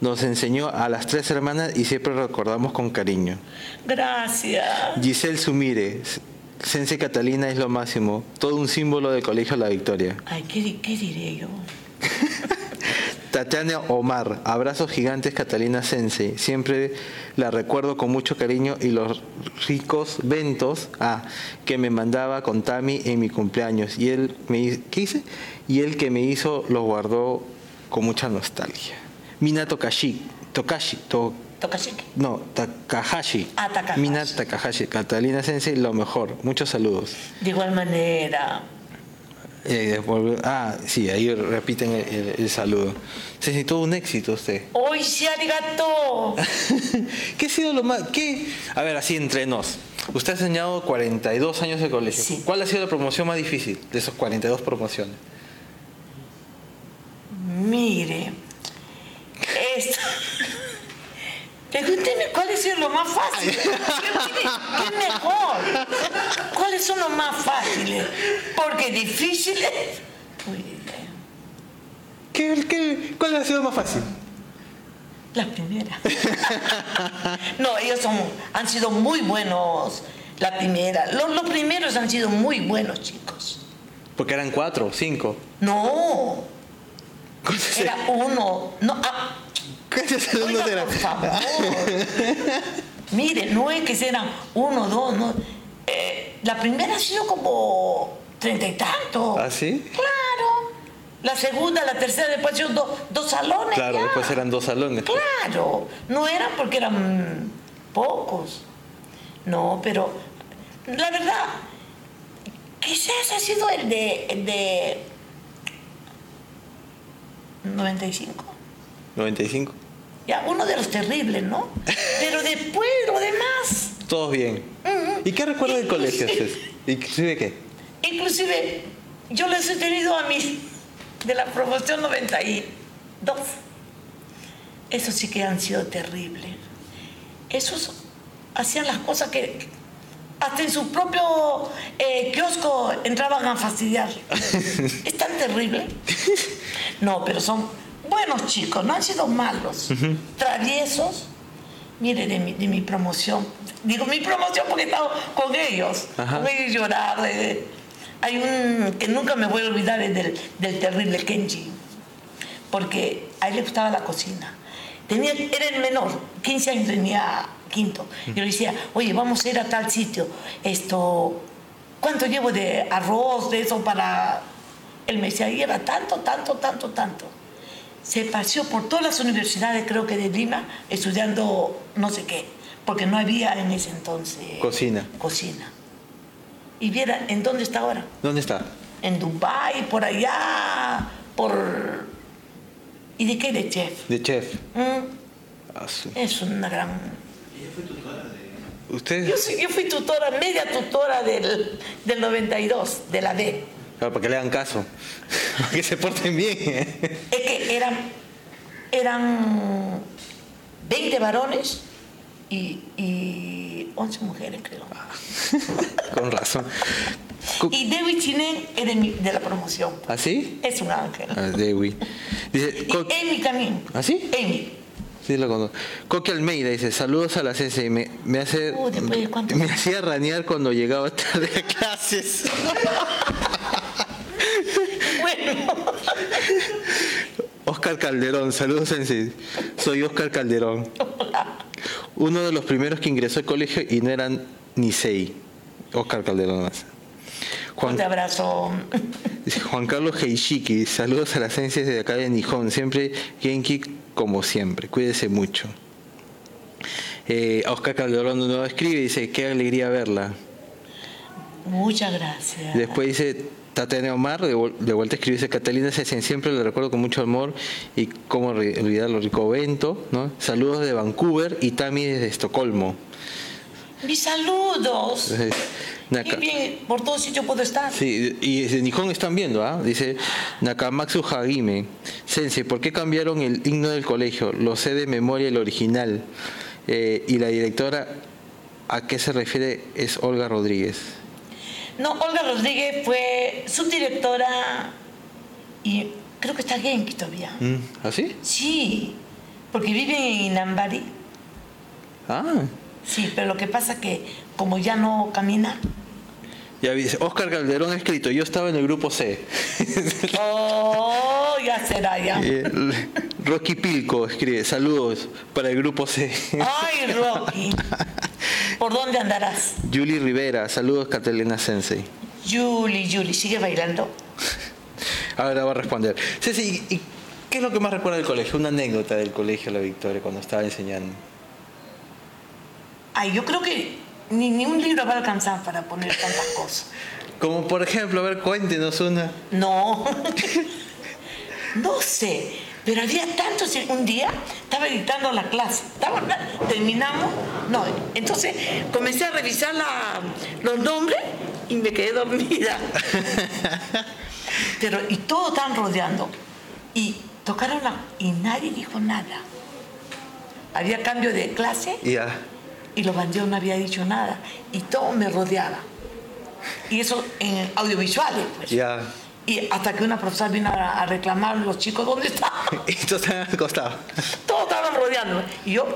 Nos enseñó a las tres hermanas y siempre recordamos con cariño. Gracias. Giselle Sumire, Sensei Catalina es lo máximo, todo un símbolo del Colegio La Victoria. Ay, ¿qué, qué diré yo? Tatiana Omar, abrazos gigantes Catalina Sensei, siempre la recuerdo con mucho cariño y los ricos ventos ah, que me mandaba con Tami en mi cumpleaños y él me ¿qué? Y él que me hizo los guardó con mucha nostalgia. Mina Tokashi, Tokashi, to- no, Takahashi. Ah, Takahashi. Mina Takahashi, Catalina Sensei, lo mejor. Muchos saludos. De igual manera. Eh, ah, sí, ahí repiten el, el- el saludo. Sensei, todo un éxito usted. ¡Hoy sí, arigato! ¿Qué ha sido lo más.? ¿Qué? A ver, así entre nos. Usted ha enseñado 42 años de colegio. Sí. ¿Cuál ha sido la promoción más difícil de esos 42 promociones? Mire, esto. Pregúnteme cuál es lo más fácil. ¿Qué, qué mejor? ¿Cuáles son los más fáciles? Porque difíciles. ¿Qué, qué, cuál ha sido más fácil? las primeras. No, ellos son, han sido muy buenos. La primera. Los, los primeros han sido muy buenos, chicos. Porque eran cuatro, cinco. No, ¿Cuántos era uno. No, ah, ¿Cuántos alumnos eran? por favor. Mire, no es que sean uno, dos, no. Eh, la primera ha sido como treinta y tanto. ¿Ah, sí? Claro. La segunda, la tercera, después yo do- dos salones. Claro, ya. después eran dos salones. Claro, no eran porque eran pocos. No, pero la verdad, quizás ha sido el de, el de 95. 95. Ya, uno de los terribles, ¿no? Pero después lo demás. Todos bien. ¿Y qué recuerda del colegio? ¿Inclusive qué? Inclusive, yo les he tenido a mí de la promoción 92. Esos sí que han sido terribles. Esos hacían las cosas que hasta en su propio eh, kiosco entraban a fastidiar. es tan terrible. No, pero son buenos chicos, no han sido malos. Traviesos. Mire, de mi, de mi promoción. Digo mi promoción porque he estado con ellos. Ajá. Con ellos llorar. eh. Hay un que nunca me voy a olvidar es del, del terrible Kenji. Porque a él le gustaba la cocina. Tenía, era el menor, 15 años tenía quinto. Yo le decía, oye, vamos a ir a tal sitio. Esto, ¿cuánto llevo de arroz, de eso para...? Él me decía, lleva tanto, tanto, tanto, tanto. Se paseó por todas las universidades, creo que de Lima, estudiando no sé qué, porque no había en ese entonces... Cocina. Cocina. Y viera, ¿en dónde está ahora? ¿Dónde está? En Dubái, por allá, por... ¿Y de qué? De chef. De chef. Mm, Ah, es una gran... Ella fue tutora de. ¿Usted? Yo, soy- yo fui tutora, media tutora del, del 92, de la D. Claro, para que le hagan caso. Para que se porten bien. Es que eran, eran 20 varones y, y 11 mujeres, creo. Con razón. Y David Chinen es de, mi- de la promoción. ¿Así? Es un ángel. Ah, Dewi. Dice, Amy también. ¿Ah, sí? Amy. Sí, lo conozco. Coque Almeida dice, saludos a la CC. Me, me hace. Uh, después de cuánto- me hacía ranear cuando llegaba tarde a clases. Bueno, Oscar Calderón, saludos Sensei. Soy Oscar Calderón. Uno de los primeros que ingresó al colegio y no eran ni seis. Oscar Calderón más. Juan, un abrazo. Juan Carlos Heishiki, saludos a las ciencias de acá de Nihon. Siempre Genki como siempre. Cuídese mucho. Eh, Oscar Calderón de nuevo escribe y dice, qué alegría verla. Muchas gracias. Después dice Tatiana Omar, de, vuel- de vuelta escribe, dice Catalina Sesen, siempre le recuerdo con mucho amor y cómo olvidar lo rico evento, ¿no? Saludos de Vancouver y Tami desde Estocolmo. Mis saludos. Entonces, Naka- Qué bien, por todo sitio puedo estar. Sí, y desde Nihon están viendo, ¿ah? Dice Nakamatsu Hagime. Sensei, ¿por qué cambiaron el himno del colegio? Lo sé de memoria el original. Eh, y la directora, ¿a qué se refiere? Es Olga Rodríguez. No, Olga Rodríguez fue subdirectora y creo que está Genki todavía. Mm, ¿Así? Sí, porque vive en Inambari. Ah, Sí, pero lo que pasa que como ya no camina, ya dice, Oscar Calderón ha escrito, yo estaba en el grupo C. oh, ya será ya. Rocky Pilco escribe, saludos para el grupo C. Ay, Rocky, ¿por dónde andarás? Julie Rivera, saludos Catalina Sensei. Julie, Julie, ¿sigue bailando? Ahora va a responder. Ceci, ¿y qué es lo que más recuerda del colegio? Una anécdota del colegio La Victoria cuando estaba enseñando. Ay, yo creo que ni, ni un libro va a alcanzar para poner tantas cosas. Como por ejemplo, a ver, cuéntenos una. No, no sé, pero había tantos. Un día estaba editando la clase, estaba, terminamos, no, entonces comencé a revisar la- los nombres y me quedé dormida. Pero, y todos estaban rodeando. Y tocaron la. y nadie dijo nada. Había cambio de clase Ya. y los bandidos no había dicho nada. Y todo me rodeaba. Y eso en audiovisuales, pues. Y hasta que una profesora vino a, a reclamar los chicos dónde estaban. Y tú estás al costado. Todos estaban rodeándome. Y yo.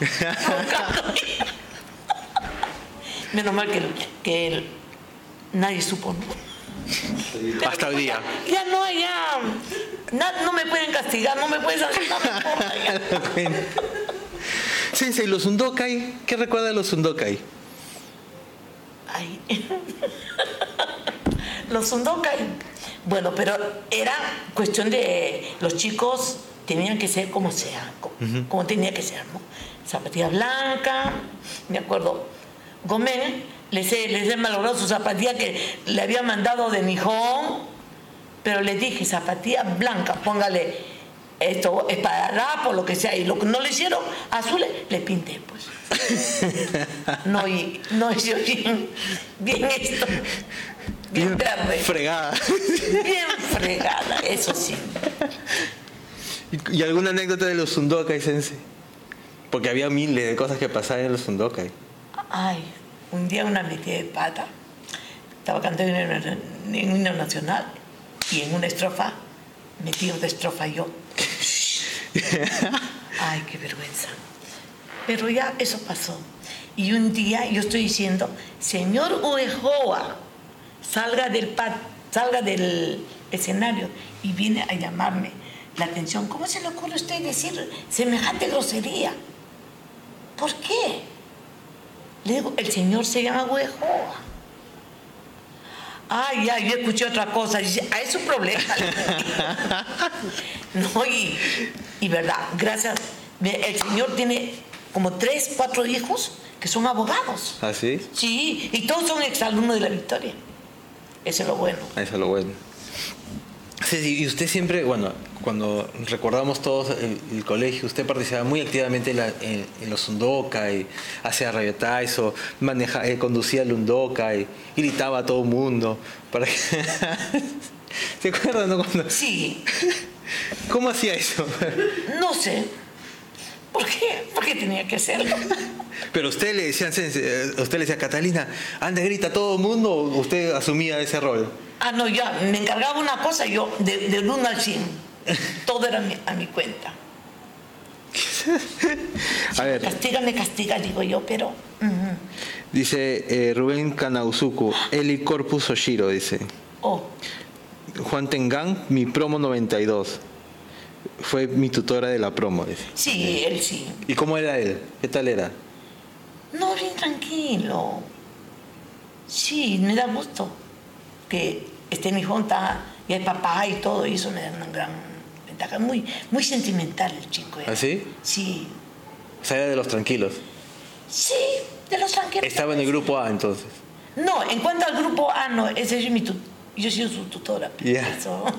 Menos mal que, que el- nadie supo. Hasta hoy día. Ya no, ya. na- no me pueden castigar, no me pueden hacer nada. no ya. Sensei, los Undokai, ¿qué recuerda de los Undokai? Ay. Los Undokai. Bueno, pero era cuestión de los chicos tenían que ser como sea, como, como tenía que ser, ¿no? Zapatilla blanca, me acuerdo, Gómez les he, les he malogrado su zapatilla que le había mandado de Nijón, pero le dije zapatilla blanca, póngale esto es para rap o lo que sea, y lo que no le hicieron azules, le pinté, pues. No, y, no hizo bien, bien esto, bien. Fregada. Bien fregada, eso sí. ¿Y, alguna anécdota de los Sundokai? Porque había miles de cosas que pasaban en los Sundokai. Ay, un día una metida de pata, estaba cantando en un himno nacional y en una estrofa metí otra estrofa yo. Ay, qué vergüenza. Pero ya eso pasó. Y un día yo estoy diciendo, señor Uejoa, salga del, salga del escenario y viene a llamarme la atención. ¿Cómo se le ocurre a usted decir semejante grosería? ¿Por qué? Le digo, el señor se llama Uejoa. Ay, ya, yo escuché otra cosa. Dice, ah, es un problema. no, y, y verdad, gracias. El señor tiene como tres, cuatro hijos que son abogados. ¿Ah, sí? Sí, y todos son exalumnos de la Victoria. Eso es lo bueno. Eso es lo bueno. Sí, y usted siempre, bueno, cuando recordamos todos el, el colegio, usted participaba muy activamente en, la- en- en los Undoka y hacía rayotais o maneja, eh, conducía el Undoka y gritaba a todo el mundo. Para que... ¿Se acuerdan? no? Cuando- Sí, ¿Cómo hacía eso? no sé. ¿Por qué? ¿Por qué tenía que hacerlo? Pero usted le decía, usted le decía, Catalina, anda, grita a todo el mundo, o usted asumía ese rol. Ah, no, ya, me encargaba una cosa, yo, de, 1 al 100. Todo era mi- a mi cuenta. A ver, Castiga, me castiga, digo yo, pero... dice eh, Rubén Kanauzuku, Eli Corpus Oshiro, dice. Oh, Juan Tengan, mi promo 92. Fue mi tutora de la promo, dice. sí, él sí. ¿Y cómo era él? ¿Qué tal era? No, bien tranquilo. Sí, me da gusto que esté mi junta y el papá y todo, y eso me da una gran ventaja. Muy, muy sentimental el chico. era. ¿Ah, sí? Sí. O sea, era de los tranquilos. Sí, de los tranquilos. Estaba en el grupo A entonces. No, en cuanto al grupo A, no, ese es mi tu- yo soy su tutora. Ya. Eso.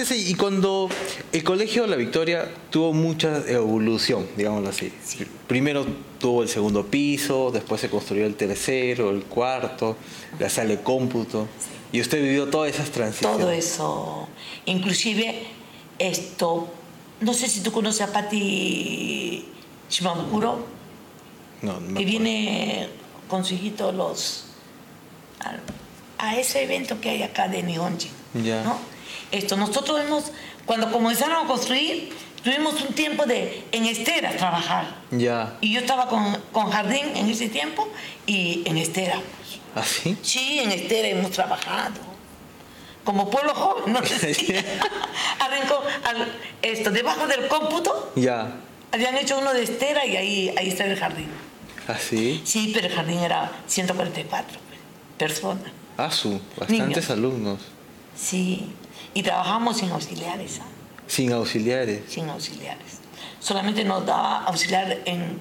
Sí, sí, y cuando el colegio La Victoria tuvo mucha evolución, digámoslo así. Sí. Primero tuvo el segundo piso, después se construyó el tercero, el cuarto, la sala de cómputo. Y usted vivió todas esas transiciones. Todo eso. Inclusive, esto, no sé si tú conoces a Patti Shimabukuro, No, no que viene con su hijito los, a, a ese evento que hay acá de Nihonji. Ya. ¿no? Esto, nosotros hemos, cuando comenzaron a construir, tuvimos un tiempo de en Estera trabajar. Ya. Y yo estaba con, con Jardín en ese tiempo y en Estera. pues. ¿Así? Sí, en Estera hemos trabajado. Como pueblo joven, ¿no? Arrancó al- esto, debajo del cómputo, Ya. habían hecho uno de Estera y ahí, ahí está el jardín. ¿Así? Sí, pero el jardín era 144 pues, personas. Ah, su, bastantes Niños. alumnos. Sí, y trabajamos sin auxiliares, ¿ah? Sin auxiliares. sin auxiliares. Solamente nos daba auxiliar en,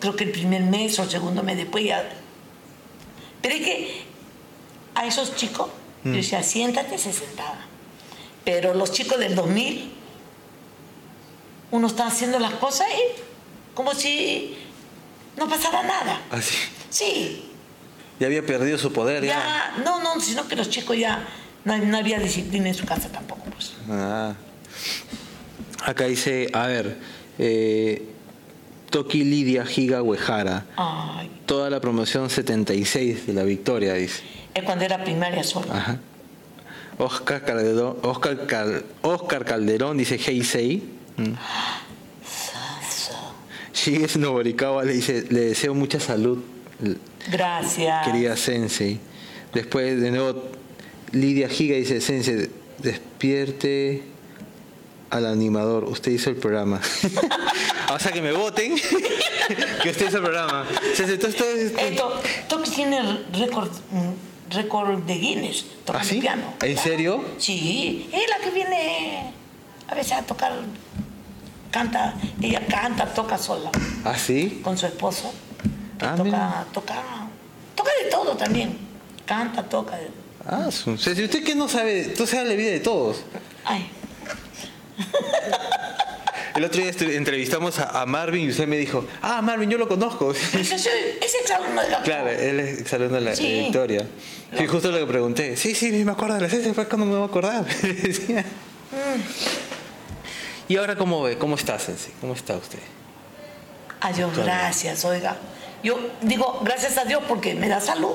creo que el primer mes o el segundo mes después ya. Pero es que a esos chicos, yo decía, siéntate, se sentaba. Pero los chicos del 2000, uno está haciendo las cosas y como si no pasara nada. Así. Sí, Ya había perdido su poder. Ya. ya, no, no, sino que los chicos ya no, no había disciplina en su casa tampoco. Pues. Ah. Acá dice, a ver, eh, Toki Lidia Giga Uejara. Ay, Toda la promoción 76 de la victoria, dice. es cuando era primaria solo. Ajá. Oscar Calderón, Oscar, Cal- Oscar Calderón dice Heisei. Mm. Shiges Noborikawa le dice, le deseo mucha salud, Gracias. querida Sensei. Después de nuevo Lidia Giga dice, Sensei, despierte al animador. Usted hizo el programa. o sea, que me voten. que usted hizo el programa. Todo es- Esto, Toki tiene récord, récord de Guinness, toca ¿Ah, sí? piano. ¿En serio? Sí, es la que viene a veces a tocar, canta, ella canta, toca sola, ¿Ah, sí? con su esposo. que Ah, toca, mira. toca, toca de todo también. Canta, toca. Ah, su- o sea, si usted que no sabe, tú sabe la vida de todos. Ay, El otro día entrevistamos a, a Marvin y usted me dijo, ah, Marvin, yo lo conozco. ese es exalumno de la claro, él es exalumno de la Sí. de Victoria. Sí, justo lo que pregunté. Sí, sí, me acuerdo de la ciencia, después cuando me voy a acordar. Mm. ¿Y ahora cómo ve? ¿Cómo está, Sensei? ¿Cómo está usted? Adiós, gracias, oiga. Yo digo gracias a Dios porque me da salud.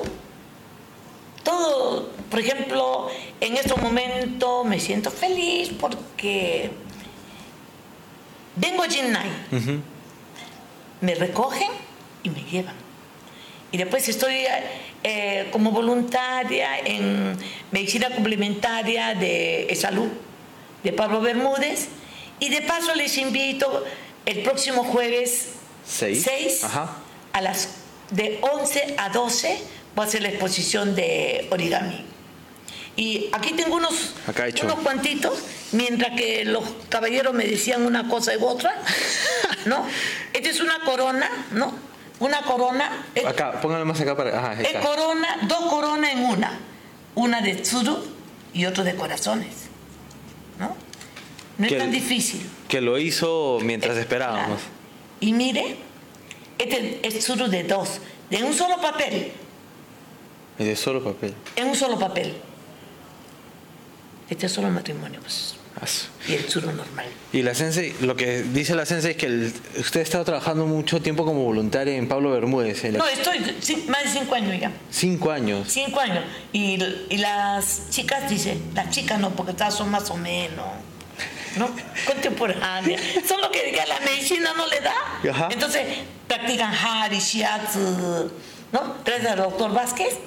Todo, por ejemplo, en estos momentos me siento feliz porque vengo a Jinnai, Ujú. me recogen y me llevan. Y después estoy eh, como voluntaria en medicina complementaria de salud de Pablo Bermúdez. Y de paso les invito el próximo jueves Seis. 6 Ajá. a las de 11 a 12 voy a hacer la exposición de origami. Y aquí tengo unos, Acá hecho. unos cuantitos, mientras que los caballeros me decían una cosa y otra, ¿no? Esta es una corona, ¿no? Una corona. es- Acá, póngalo más acá para. Ajá, es corona, dos coronas en una. Una de tsuru y otra de corazones. ¿No? No es Que- tan difícil. Que lo hizo mientras esperábamos. Claro. Y mire, este es tsuru de dos, de un solo papel, Es de solo papel. en un solo papel. Este es solo matrimonio, pues. Y el tsuru normal. Y la Sensei, lo que dice la Sensei es que el- usted ha estado trabajando mucho tiempo como voluntaria en Pablo Bermúdez. en la- No, estoy más de cinco años ya. Cinco años. Cinco años. Y, y las chicas, dice, las chicas no, porque todas son más o menos, ¿no? Contemporáneas. Son lo que la medicina no le da. Ajá. Entonces, practican Hari, Shiatsu, ¿no? Gracias al doctor Vázquez,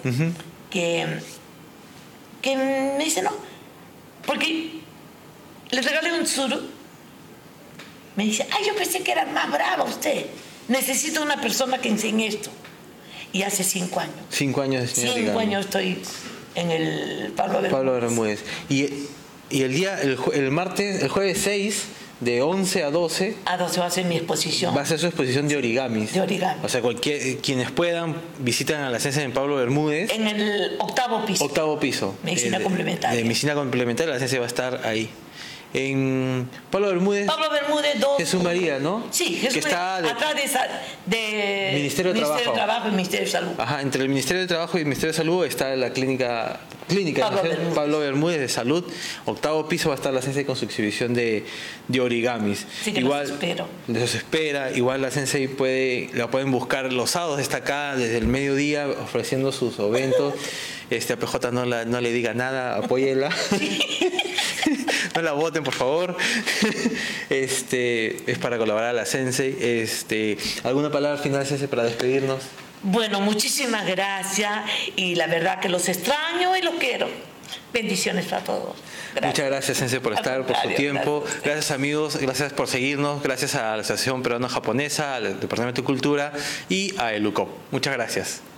que, que me dice, no, porque le regalé un tsuru. Me dice, ay, yo pensé que era más brava usted. Necesito una persona que enseñe esto. Y hace cinco años. Cinco años señor Cinco años estoy en el Pablo Bermúdez. Pablo Bermúdez. Y, y el día, el, el martes, el jueves 6, de 11 a 12, A donde va a ser mi exposición. va a ser su exposición de origamis. De origami. O sea, cualquier, eh, quienes puedan, visitan a la Sensei en Pablo Bermúdez. En el octavo piso. Octavo piso. Medicina Eh, de- complementaria. De medicina complementaria, la ciencia va a estar ahí. En Pablo Bermúdez, Pablo Bermúdez 2. Jesús María, ¿no? Sí, Jesús Que está María, de- atrás de, esa- de Ministerio de Trabajo. Trabajo y Ministerio de Salud. Ajá, entre el Ministerio de Trabajo y el Ministerio de Salud está la clínica, clínica Pablo. Bermúdez. Pablo Bermúdez de Salud. Octavo piso va a estar la Sensei con su exhibición de, de origamis. Sí, que los espero. Los espera. Igual la Sensei puede, la pueden buscar los sábados, está acá desde el mediodía ofreciendo sus eventos. Este, a PJ no, la- no le diga nada, apóyela. no la voten, por favor. Este, es para colaborar a la Sensei. Este, ¿Alguna palabra final, Sensei, para despedirnos? Bueno, muchísimas gracias. Y la verdad que los extraño y los quiero. Bendiciones para todos. Gracias. Muchas gracias, Sensei, por estar, por su tiempo. gracias amigos. Gracias por seguirnos. Gracias a la Asociación Peruano-Japonesa, al Departamento de Cultura y a ELUCOP. Muchas gracias.